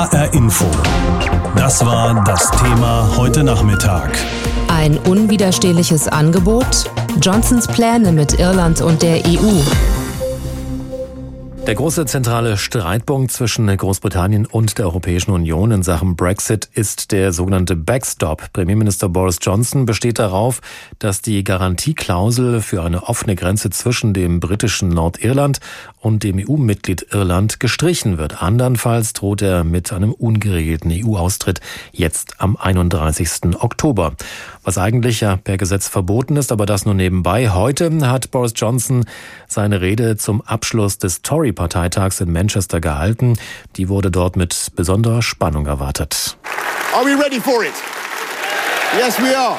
HR Info. Das war das Thema heute Nachmittag. Ein unwiderstehliches Angebot? Johnsons Pläne mit Irland und der EU. Der große zentrale Streitpunkt zwischen Großbritannien und der Europäischen Union in Sachen Brexit ist der sogenannte Backstop. Premierminister Boris Johnson besteht darauf, dass die Garantieklausel für eine offene Grenze zwischen dem britischen Nordirland und dem EU-Mitglied Irland gestrichen wird. Andernfalls droht er mit einem ungeregelten EU-Austritt jetzt am 31. Oktober. Was eigentlich ja per Gesetz verboten ist, aber das nur nebenbei. Heute hat Boris Johnson seine Rede zum Abschluss des Tory-Parteitags in Manchester gehalten. Die wurde dort mit besonderer Spannung erwartet. Are we ready for it? Yes, we are.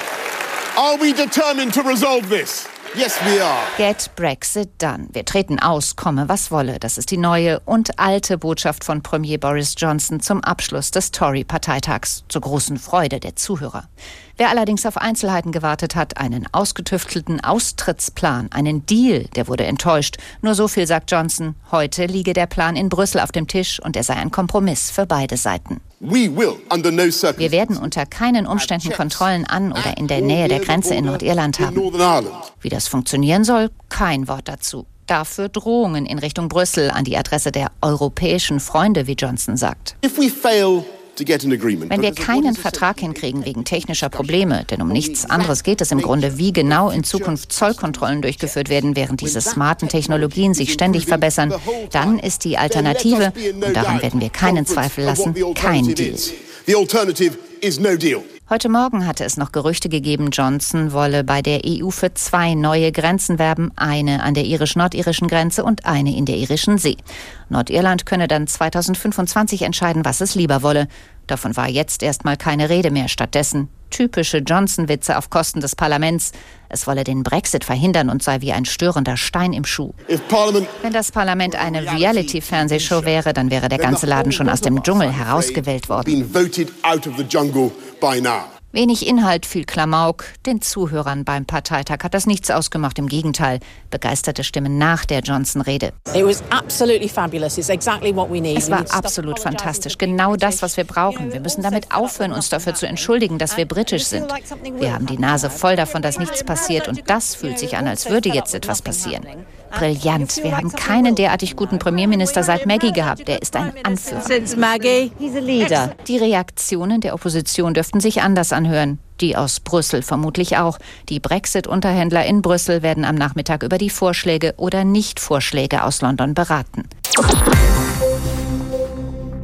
Are we determined to resolve this? Yes, we are. Get Brexit done. Wir treten aus, komme was wolle. Das ist die neue und alte Botschaft von Premier Boris Johnson zum Abschluss des Tory-Parteitags, zur großen Freude der Zuhörer. Wer allerdings auf Einzelheiten gewartet hat, einen ausgetüftelten Austrittsplan, einen Deal, der wurde enttäuscht. Nur so viel sagt Johnson. Heute liege der Plan in Brüssel auf dem Tisch und er sei ein Kompromiss für beide Seiten. Wir werden unter keinen Umständen Kontrollen an oder in der Nähe der Grenze in Nordirland haben. Wie das funktionieren soll, kein Wort dazu. Dafür Drohungen in Richtung Brüssel an die Adresse der europäischen Freunde, wie Johnson sagt. Wenn wir keinen Vertrag hinkriegen wegen technischer Probleme, denn um nichts anderes geht es im Grunde, wie genau in Zukunft Zollkontrollen durchgeführt werden, während diese smarten Technologien sich ständig verbessern, dann ist die Alternative, und daran werden wir keinen Zweifel lassen, kein Deal. Heute Morgen hatte es noch Gerüchte gegeben, Johnson wolle bei der EU für zwei neue Grenzen werben, eine an der irisch-nordirischen Grenze und eine in der irischen See. Nordirland könne dann 2025 entscheiden, was es lieber wolle. Davon war jetzt erstmal keine Rede mehr. Stattdessen typische Johnson-Witze auf Kosten des Parlaments. Es wolle den Brexit verhindern und sei wie ein störender Stein im Schuh. Wenn das Parlament eine Reality-Fernsehshow wäre, dann wäre der ganze Laden schon aus dem Dschungel herausgewählt worden. Wenig Inhalt, viel Klamauk. Den Zuhörern beim Parteitag hat das nichts ausgemacht. Im Gegenteil, begeisterte Stimmen nach der Johnson-Rede. Es war absolut fantastisch. Genau das, was wir brauchen. Wir müssen damit aufhören, uns dafür zu entschuldigen, dass wir britisch sind. Wir haben die Nase voll davon, dass nichts passiert. Und das fühlt sich an, als würde jetzt etwas passieren. Brillant. Wir haben keinen derartig guten Premierminister seit Maggie gehabt. Der ist ein Anführer. Die Reaktionen der Opposition dürften sich anders anhören. Die aus Brüssel vermutlich auch. Die Brexit-Unterhändler in Brüssel werden am Nachmittag über die Vorschläge oder Nicht-Vorschläge aus London beraten.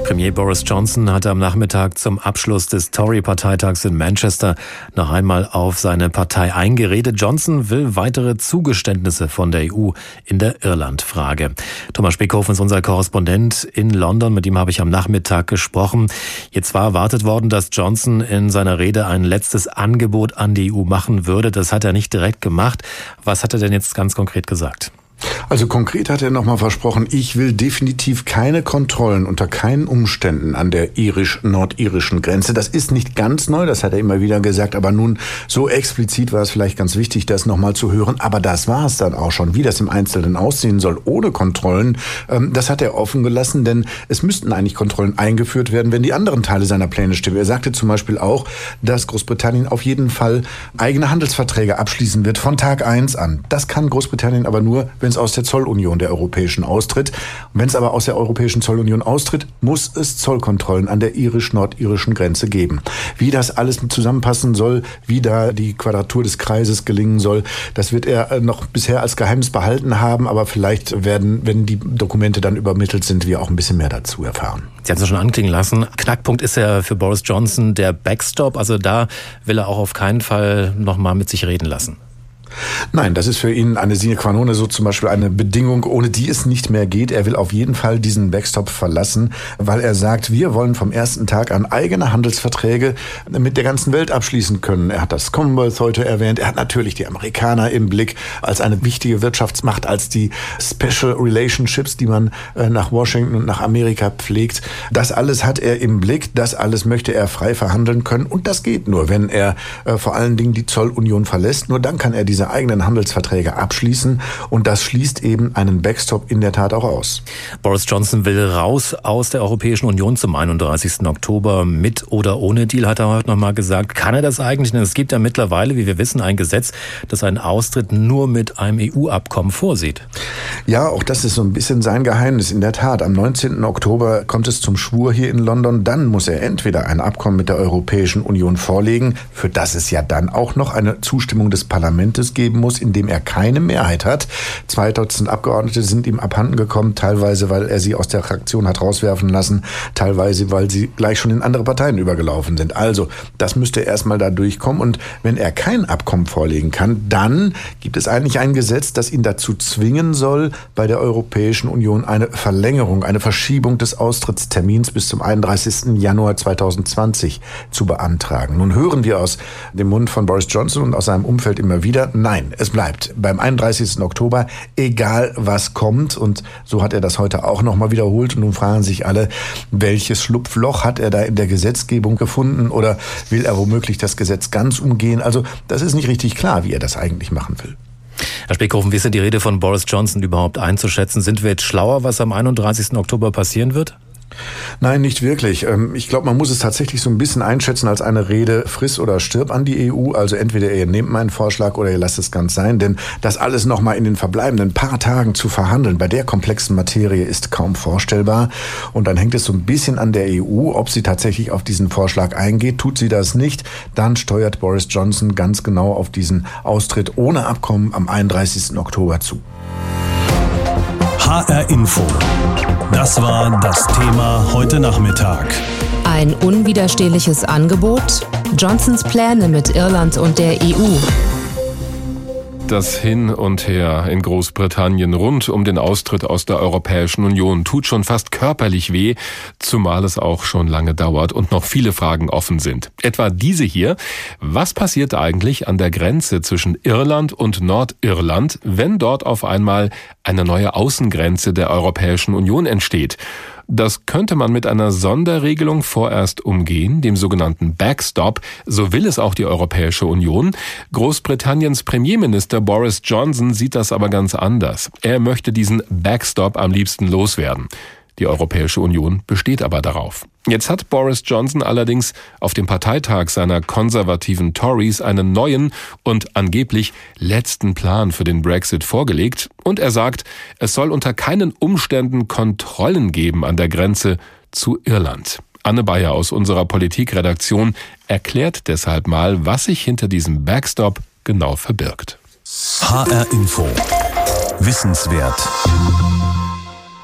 Premier Boris Johnson hatte am Nachmittag zum Abschluss des Tory-Parteitags in Manchester noch einmal auf seine Partei eingeredet. Johnson will weitere Zugeständnisse von der EU in der Irland-Frage. Thomas Spickhofen ist unser Korrespondent in London. Mit ihm habe ich am Nachmittag gesprochen. Jetzt war erwartet worden, dass Johnson in seiner Rede ein letztes Angebot an die EU machen würde. Das hat er nicht direkt gemacht. Was hat er denn jetzt ganz konkret gesagt? Also konkret hat er nochmal versprochen, ich will definitiv keine Kontrollen unter keinen Umständen an der irisch-nordirischen Grenze. Das ist nicht ganz neu, das hat er immer wieder gesagt, aber nun so explizit war es vielleicht ganz wichtig, das nochmal zu hören. Aber das war es dann auch schon. Wie das im Einzelnen aussehen soll, ohne Kontrollen, ähm, das hat er offen gelassen, denn es müssten eigentlich Kontrollen eingeführt werden, wenn die anderen Teile seiner Pläne stimmen. Er sagte zum Beispiel auch, dass Großbritannien auf jeden Fall eigene Handelsverträge abschließen wird von Tag eins an. Das kann Großbritannien aber nur, wenn es aus der Zollunion der Europäischen austritt. Wenn es aber aus der Europäischen Zollunion austritt, muss es Zollkontrollen an der irisch-nordirischen Grenze geben. Wie das alles zusammenpassen soll, wie da die Quadratur des Kreises gelingen soll, das wird er äh, noch bisher als Geheimnis behalten haben, aber vielleicht werden, wenn die Dokumente dann übermittelt sind, wir auch ein bisschen mehr dazu erfahren. Sie haben es schon anklingen lassen. Knackpunkt ist ja für Boris Johnson der Backstop. Also da will er auch auf keinen Fall nochmal mit sich reden lassen. Nein, das ist für ihn eine sine qua non, so zum Beispiel eine Bedingung, ohne die es nicht mehr geht. Er will auf jeden Fall diesen Backstop verlassen, weil er sagt, wir wollen vom ersten Tag an eigene Handelsverträge mit der ganzen Welt abschließen können. Er hat das Commonwealth heute erwähnt. Er hat natürlich die Amerikaner im Blick als eine wichtige Wirtschaftsmacht, als die Special Relationships, die man äh, nach Washington und nach Amerika pflegt. Das alles hat er im Blick. Das alles möchte er frei verhandeln können. Und das geht nur, wenn er äh, vor allen Dingen die Zollunion verlässt. Nur dann kann er die diese eigenen Handelsverträge abschließen. Und das schließt eben einen Backstop in der Tat auch aus. Boris Johnson will raus aus der Europäischen Union zum 31. Oktober mit oder ohne Deal, hat er heute nochmal gesagt. Kann er das eigentlich? Denn es gibt ja mittlerweile, wie wir wissen, ein Gesetz, das einen Austritt nur mit einem EU-Abkommen vorsieht. Ja, auch das ist so ein bisschen sein Geheimnis. In der Tat, am 19. Oktober kommt es zum Schwur hier in London. Dann muss er entweder ein Abkommen mit der Europäischen Union vorlegen, für das es ja dann auch noch eine Zustimmung des Parlaments geben muss, in dem er keine Mehrheit hat. Zwei Dutzend Abgeordnete sind ihm abhanden gekommen, teilweise weil er sie aus der Fraktion hat rauswerfen lassen, teilweise weil sie gleich schon in andere Parteien übergelaufen sind. Also, das müsste erstmal da durchkommen. Und wenn er kein Abkommen vorlegen kann, dann gibt es eigentlich ein Gesetz, das ihn dazu zwingen soll, bei der Europäischen Union eine Verlängerung, eine Verschiebung des Austrittstermins bis zum 31. Januar 2020 zu beantragen. Nun hören wir aus dem Mund von Boris Johnson und aus seinem Umfeld immer wieder, nein, es bleibt beim 31. Oktober, egal was kommt. Und so hat er das heute auch nochmal wiederholt. Und nun fragen sich alle, welches Schlupfloch hat er da in der Gesetzgebung gefunden oder will er womöglich das Gesetz ganz umgehen? Also das ist nicht richtig klar, wie er das eigentlich machen will. Herr Speckhofen, wie ist denn die Rede von Boris Johnson überhaupt einzuschätzen? Sind wir jetzt schlauer, was am 31. Oktober passieren wird? Nein, nicht wirklich. Ähm, ich glaube, man muss es tatsächlich so ein bisschen einschätzen als eine Rede friss oder stirb an die EU. Also entweder ihr nehmt meinen Vorschlag oder ihr lasst es ganz sein. Denn das alles nochmal in den verbleibenden paar Tagen zu verhandeln bei der komplexen Materie ist kaum vorstellbar. Und dann hängt es so ein bisschen an der EU, ob sie tatsächlich auf diesen Vorschlag eingeht. Tut sie das nicht, dann steuert Boris Johnson ganz genau auf diesen Austritt ohne Abkommen am 31. Oktober zu. HR Info. Das war das Thema heute Nachmittag. Ein unwiderstehliches Angebot? Johnsons Pläne mit Irland und der EU. Das Hin und Her in Großbritannien rund um den Austritt aus der Europäischen Union tut schon fast körperlich weh, zumal es auch schon lange dauert und noch viele Fragen offen sind. Etwa diese hier. Was passiert eigentlich an der Grenze zwischen Irland und Nordirland, wenn dort auf einmal eine neue Außengrenze der Europäischen Union entsteht? Das könnte man mit einer Sonderregelung vorerst umgehen, dem sogenannten Backstop. So will es auch die Europäische Union. Großbritanniens Premierminister Boris Johnson sieht das aber ganz anders. Er möchte diesen Backstop am liebsten loswerden. Die Europäische Union besteht aber darauf. Jetzt hat Boris Johnson allerdings auf dem Parteitag seiner konservativen Tories einen neuen und angeblich letzten Plan für den Brexit vorgelegt und er sagt, es soll unter keinen Umständen Kontrollen geben an der Grenze zu Irland. Anne Bayer aus unserer Politikredaktion erklärt deshalb mal, was sich hinter diesem Backstop genau verbirgt. HR Info. Wissenswert.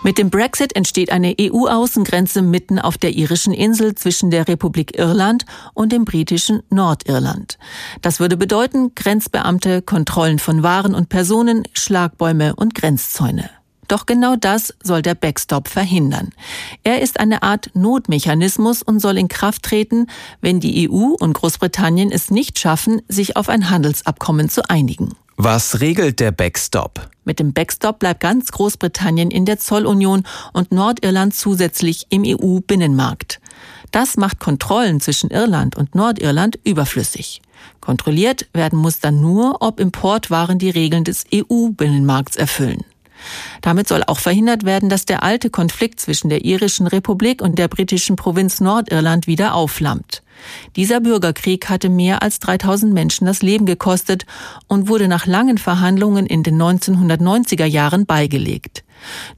Mit dem Brexit entsteht eine EU-Außengrenze mitten auf der irischen Insel zwischen der Republik Irland und dem britischen Nordirland. Das würde bedeuten Grenzbeamte, Kontrollen von Waren und Personen, Schlagbäume und Grenzzäune. Doch genau das soll der Backstop verhindern. Er ist eine Art Notmechanismus und soll in Kraft treten, wenn die EU und Großbritannien es nicht schaffen, sich auf ein Handelsabkommen zu einigen. Was regelt der Backstop? Mit dem Backstop bleibt ganz Großbritannien in der Zollunion und Nordirland zusätzlich im EU-Binnenmarkt. Das macht Kontrollen zwischen Irland und Nordirland überflüssig. Kontrolliert werden muss dann nur, ob Importwaren die Regeln des EU-Binnenmarkts erfüllen. Damit soll auch verhindert werden, dass der alte Konflikt zwischen der irischen Republik und der britischen Provinz Nordirland wieder aufflammt. Dieser Bürgerkrieg hatte mehr als 3000 Menschen das Leben gekostet und wurde nach langen Verhandlungen in den 1990er Jahren beigelegt.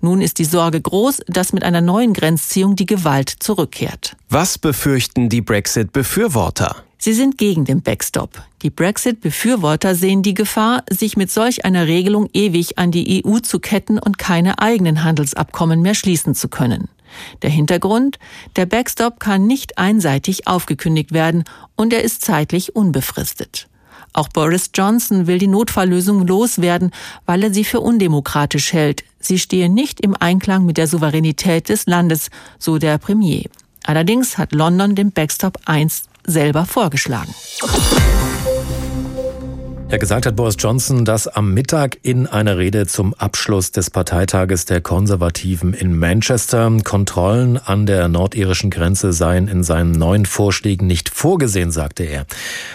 Nun ist die Sorge groß, dass mit einer neuen Grenzziehung die Gewalt zurückkehrt. Was befürchten die Brexit-Befürworter? Sie sind gegen den Backstop. Die Brexit-Befürworter sehen die Gefahr, sich mit solch einer Regelung ewig an die EU zu ketten und keine eigenen Handelsabkommen mehr schließen zu können. Der Hintergrund? Der Backstop kann nicht einseitig aufgekündigt werden und er ist zeitlich unbefristet. Auch Boris Johnson will die Notfalllösung loswerden, weil er sie für undemokratisch hält. Sie stehe nicht im Einklang mit der Souveränität des Landes, so der Premier. Allerdings hat London den Backstop einst selber vorgeschlagen. Ja, gesagt hat Boris Johnson, dass am Mittag in einer Rede zum Abschluss des Parteitages der Konservativen in Manchester Kontrollen an der nordirischen Grenze seien in seinen neuen Vorschlägen nicht vorgesehen, sagte er.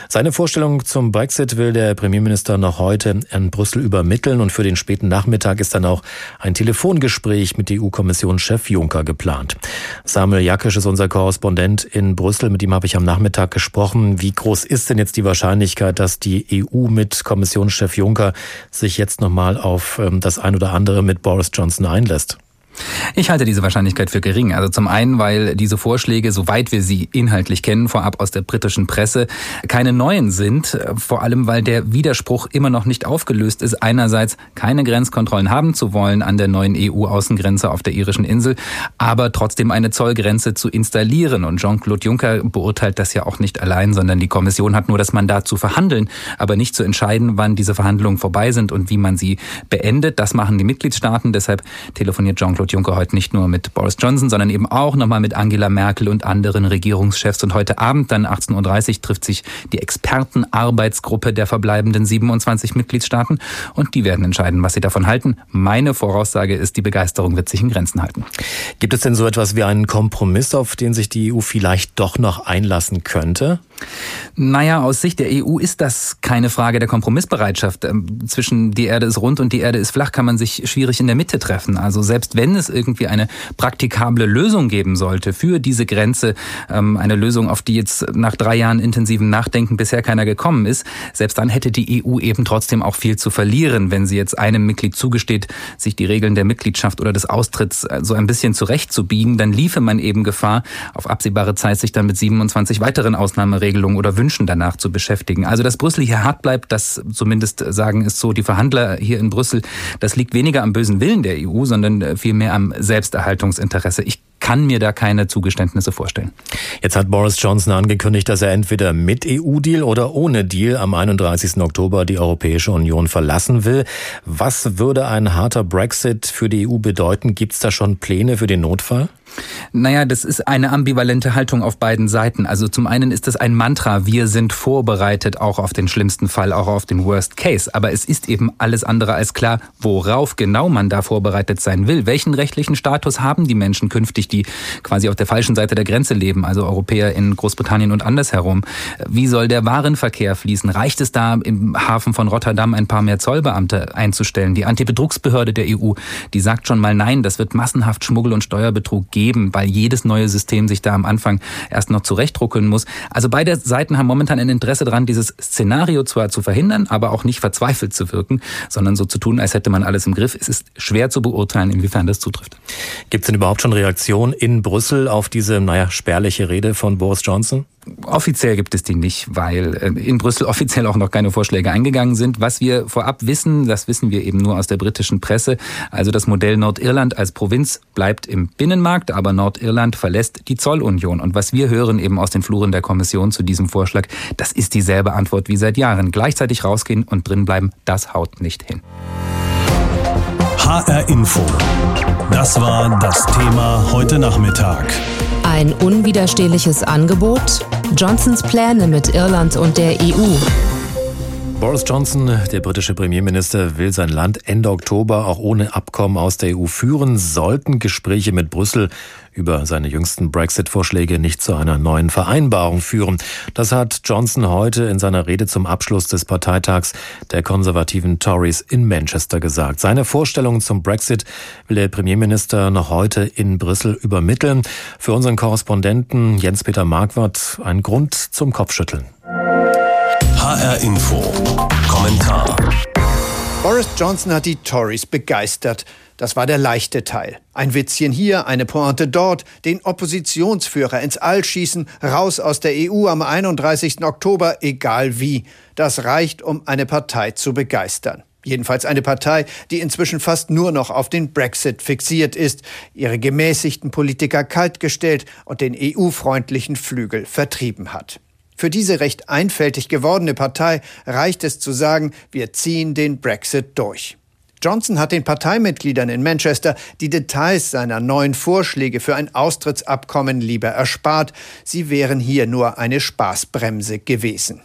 Seine Vorstellung zum Brexit will der Premierminister noch heute in Brüssel übermitteln und für den späten Nachmittag ist dann auch ein Telefongespräch mit EU-Kommissionschef Juncker geplant. Samuel Jakisch ist unser Korrespondent in Brüssel. Mit ihm habe ich am Nachmittag gesprochen. Wie groß ist denn jetzt die Wahrscheinlichkeit, dass die EU mit mit Kommissionschef Juncker sich jetzt nochmal auf ähm, das ein oder andere mit Boris Johnson einlässt? Ich halte diese Wahrscheinlichkeit für gering. Also zum einen, weil diese Vorschläge, soweit wir sie inhaltlich kennen, vorab aus der britischen Presse, keine neuen sind. Vor allem, weil der Widerspruch immer noch nicht aufgelöst ist. Einerseits keine Grenzkontrollen haben zu wollen an der neuen EU-Außengrenze auf der irischen Insel, aber trotzdem eine Zollgrenze zu installieren. Und Jean-Claude Juncker beurteilt das ja auch nicht allein, sondern die Kommission hat nur das Mandat zu verhandeln, aber nicht zu entscheiden, wann diese Verhandlungen vorbei sind und wie man sie beendet. Das machen die Mitgliedstaaten. Deshalb telefoniert Jean-Claude Jean-Claude Juncker heute nicht nur mit Boris Johnson, sondern eben auch nochmal mit Angela Merkel und anderen Regierungschefs. Und heute Abend, dann 18.30 Uhr, trifft sich die Expertenarbeitsgruppe der verbleibenden 27 Mitgliedstaaten. Und die werden entscheiden, was sie davon halten. Meine Voraussage ist, die Begeisterung wird sich in Grenzen halten. Gibt es denn so etwas wie einen Kompromiss, auf den sich die EU vielleicht doch noch einlassen könnte? Naja, aus Sicht der EU ist das keine Frage der Kompromissbereitschaft. Ähm, zwischen die Erde ist rund und die Erde ist flach kann man sich schwierig in der Mitte treffen. Also selbst wenn es irgendwie eine praktikable Lösung geben sollte für diese Grenze, ähm, eine Lösung, auf die jetzt nach drei Jahren intensiven Nachdenken bisher keiner gekommen ist, selbst dann hätte die EU eben trotzdem auch viel zu verlieren, wenn sie jetzt einem Mitglied zugesteht, sich die Regeln der Mitgliedschaft oder des Austritts äh, so ein bisschen zurechtzubiegen, dann liefe man eben Gefahr, auf absehbare Zeit sich dann mit 27 weiteren Ausnahmeregelungen oder Wünschen danach zu beschäftigen. Also dass Brüssel hier hart bleibt, das zumindest sagen es so die Verhandler hier in Brüssel, das liegt weniger am bösen Willen der EU, sondern äh, vielmehr am Selbsterhaltungsinteresse. Ich kann mir da keine Zugeständnisse vorstellen. Jetzt hat Boris Johnson angekündigt, dass er entweder mit EU-Deal oder ohne Deal am 31. Oktober die Europäische Union verlassen will. Was würde ein harter Brexit für die EU bedeuten? Gibt es da schon Pläne für den Notfall? Naja, das ist eine ambivalente Haltung auf beiden Seiten. Also zum einen ist es ein Mantra, wir sind vorbereitet auch auf den schlimmsten Fall, auch auf den Worst Case. Aber es ist eben alles andere als klar, worauf genau man da vorbereitet sein will. Welchen rechtlichen Status haben die Menschen künftig, die quasi auf der falschen Seite der Grenze leben, also Europäer in Großbritannien und andersherum? Wie soll der Warenverkehr fließen? Reicht es da im Hafen von Rotterdam ein paar mehr Zollbeamte einzustellen? Die Antibetrugsbehörde der EU, die sagt schon mal nein, das wird massenhaft Schmuggel und Steuerbetrug geben weil jedes neue System sich da am Anfang erst noch zurechtruckeln muss. Also beide Seiten haben momentan ein Interesse daran, dieses Szenario zwar zu verhindern, aber auch nicht verzweifelt zu wirken, sondern so zu tun, als hätte man alles im Griff. Es ist schwer zu beurteilen, inwiefern das zutrifft. Gibt es denn überhaupt schon Reaktionen in Brüssel auf diese, naja, spärliche Rede von Boris Johnson? Offiziell gibt es die nicht, weil äh, in Brüssel offiziell auch noch keine Vorschläge eingegangen sind. Was wir vorab wissen, das wissen wir eben nur aus der britischen Presse. Also das Modell Nordirland als Provinz bleibt im Binnenmarkt, aber Nordirland verlässt die Zollunion. Und was wir hören eben aus den Fluren der Kommission zu diesem Vorschlag, das ist dieselbe Antwort wie seit Jahren. Gleichzeitig rausgehen und drin bleiben, das haut nicht hin. HR Info. Das war das Thema heute Nachmittag. Ein unwiderstehliches Angebot? Johnsons Pläne mit Irland und der EU. Boris Johnson, der britische Premierminister, will sein Land Ende Oktober auch ohne Abkommen aus der EU führen, sollten Gespräche mit Brüssel über seine jüngsten Brexit-Vorschläge nicht zu einer neuen Vereinbarung führen. Das hat Johnson heute in seiner Rede zum Abschluss des Parteitags der konservativen Tories in Manchester gesagt. Seine Vorstellungen zum Brexit will der Premierminister noch heute in Brüssel übermitteln. Für unseren Korrespondenten Jens-Peter Marquardt ein Grund zum Kopfschütteln. HR Info. Kommentar. Boris Johnson hat die Tories begeistert. Das war der leichte Teil. Ein Witzchen hier, eine Pointe dort, den Oppositionsführer ins All schießen, raus aus der EU am 31. Oktober, egal wie. Das reicht, um eine Partei zu begeistern. Jedenfalls eine Partei, die inzwischen fast nur noch auf den Brexit fixiert ist, ihre gemäßigten Politiker kaltgestellt und den EU-freundlichen Flügel vertrieben hat. Für diese recht einfältig gewordene Partei reicht es zu sagen, wir ziehen den Brexit durch. Johnson hat den Parteimitgliedern in Manchester die Details seiner neuen Vorschläge für ein Austrittsabkommen lieber erspart. Sie wären hier nur eine Spaßbremse gewesen.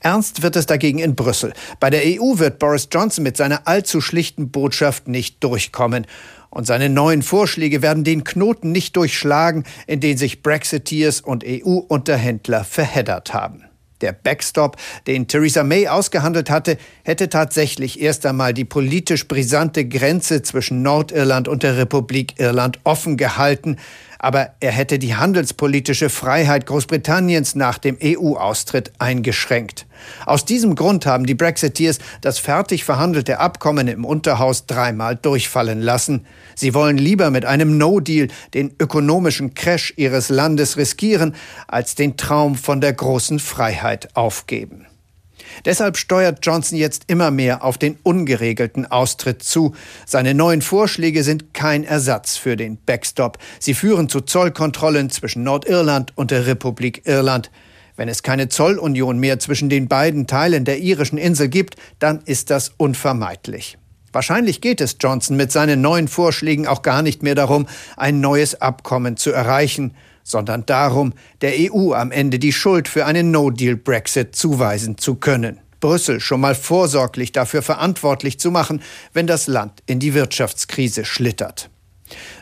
Ernst wird es dagegen in Brüssel. Bei der EU wird Boris Johnson mit seiner allzu schlichten Botschaft nicht durchkommen. Und seine neuen Vorschläge werden den Knoten nicht durchschlagen, in den sich Brexiteers und EU-Unterhändler verheddert haben. Der Backstop, den Theresa May ausgehandelt hatte, hätte tatsächlich erst einmal die politisch brisante Grenze zwischen Nordirland und der Republik Irland offen gehalten, aber er hätte die handelspolitische Freiheit Großbritanniens nach dem EU-Austritt eingeschränkt. Aus diesem Grund haben die Brexiteers das fertig verhandelte Abkommen im Unterhaus dreimal durchfallen lassen. Sie wollen lieber mit einem No-Deal den ökonomischen Crash ihres Landes riskieren, als den Traum von der großen Freiheit aufgeben. Deshalb steuert Johnson jetzt immer mehr auf den ungeregelten Austritt zu. Seine neuen Vorschläge sind kein Ersatz für den Backstop. Sie führen zu Zollkontrollen zwischen Nordirland und der Republik Irland. Wenn es keine Zollunion mehr zwischen den beiden Teilen der irischen Insel gibt, dann ist das unvermeidlich. Wahrscheinlich geht es Johnson mit seinen neuen Vorschlägen auch gar nicht mehr darum, ein neues Abkommen zu erreichen sondern darum, der EU am Ende die Schuld für einen No-Deal-Brexit zuweisen zu können. Brüssel schon mal vorsorglich dafür verantwortlich zu machen, wenn das Land in die Wirtschaftskrise schlittert.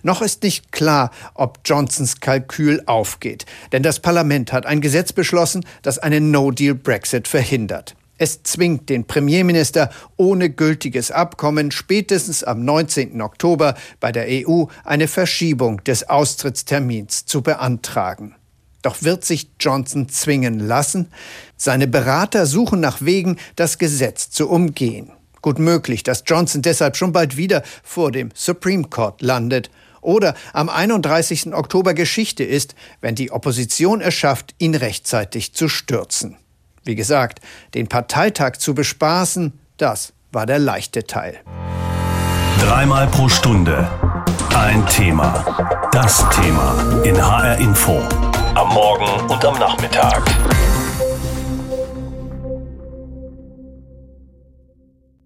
Noch ist nicht klar, ob Johnsons Kalkül aufgeht, denn das Parlament hat ein Gesetz beschlossen, das einen No-Deal-Brexit verhindert. Es zwingt den Premierminister ohne gültiges Abkommen spätestens am 19. Oktober bei der EU eine Verschiebung des Austrittstermins zu beantragen. Doch wird sich Johnson zwingen lassen? Seine Berater suchen nach Wegen, das Gesetz zu umgehen. Gut möglich, dass Johnson deshalb schon bald wieder vor dem Supreme Court landet oder am 31. Oktober Geschichte ist, wenn die Opposition es schafft, ihn rechtzeitig zu stürzen. Wie gesagt, den Parteitag zu bespaßen, das war der leichte Teil. Dreimal pro Stunde ein Thema. Das Thema in HR Info. Am Morgen und am Nachmittag.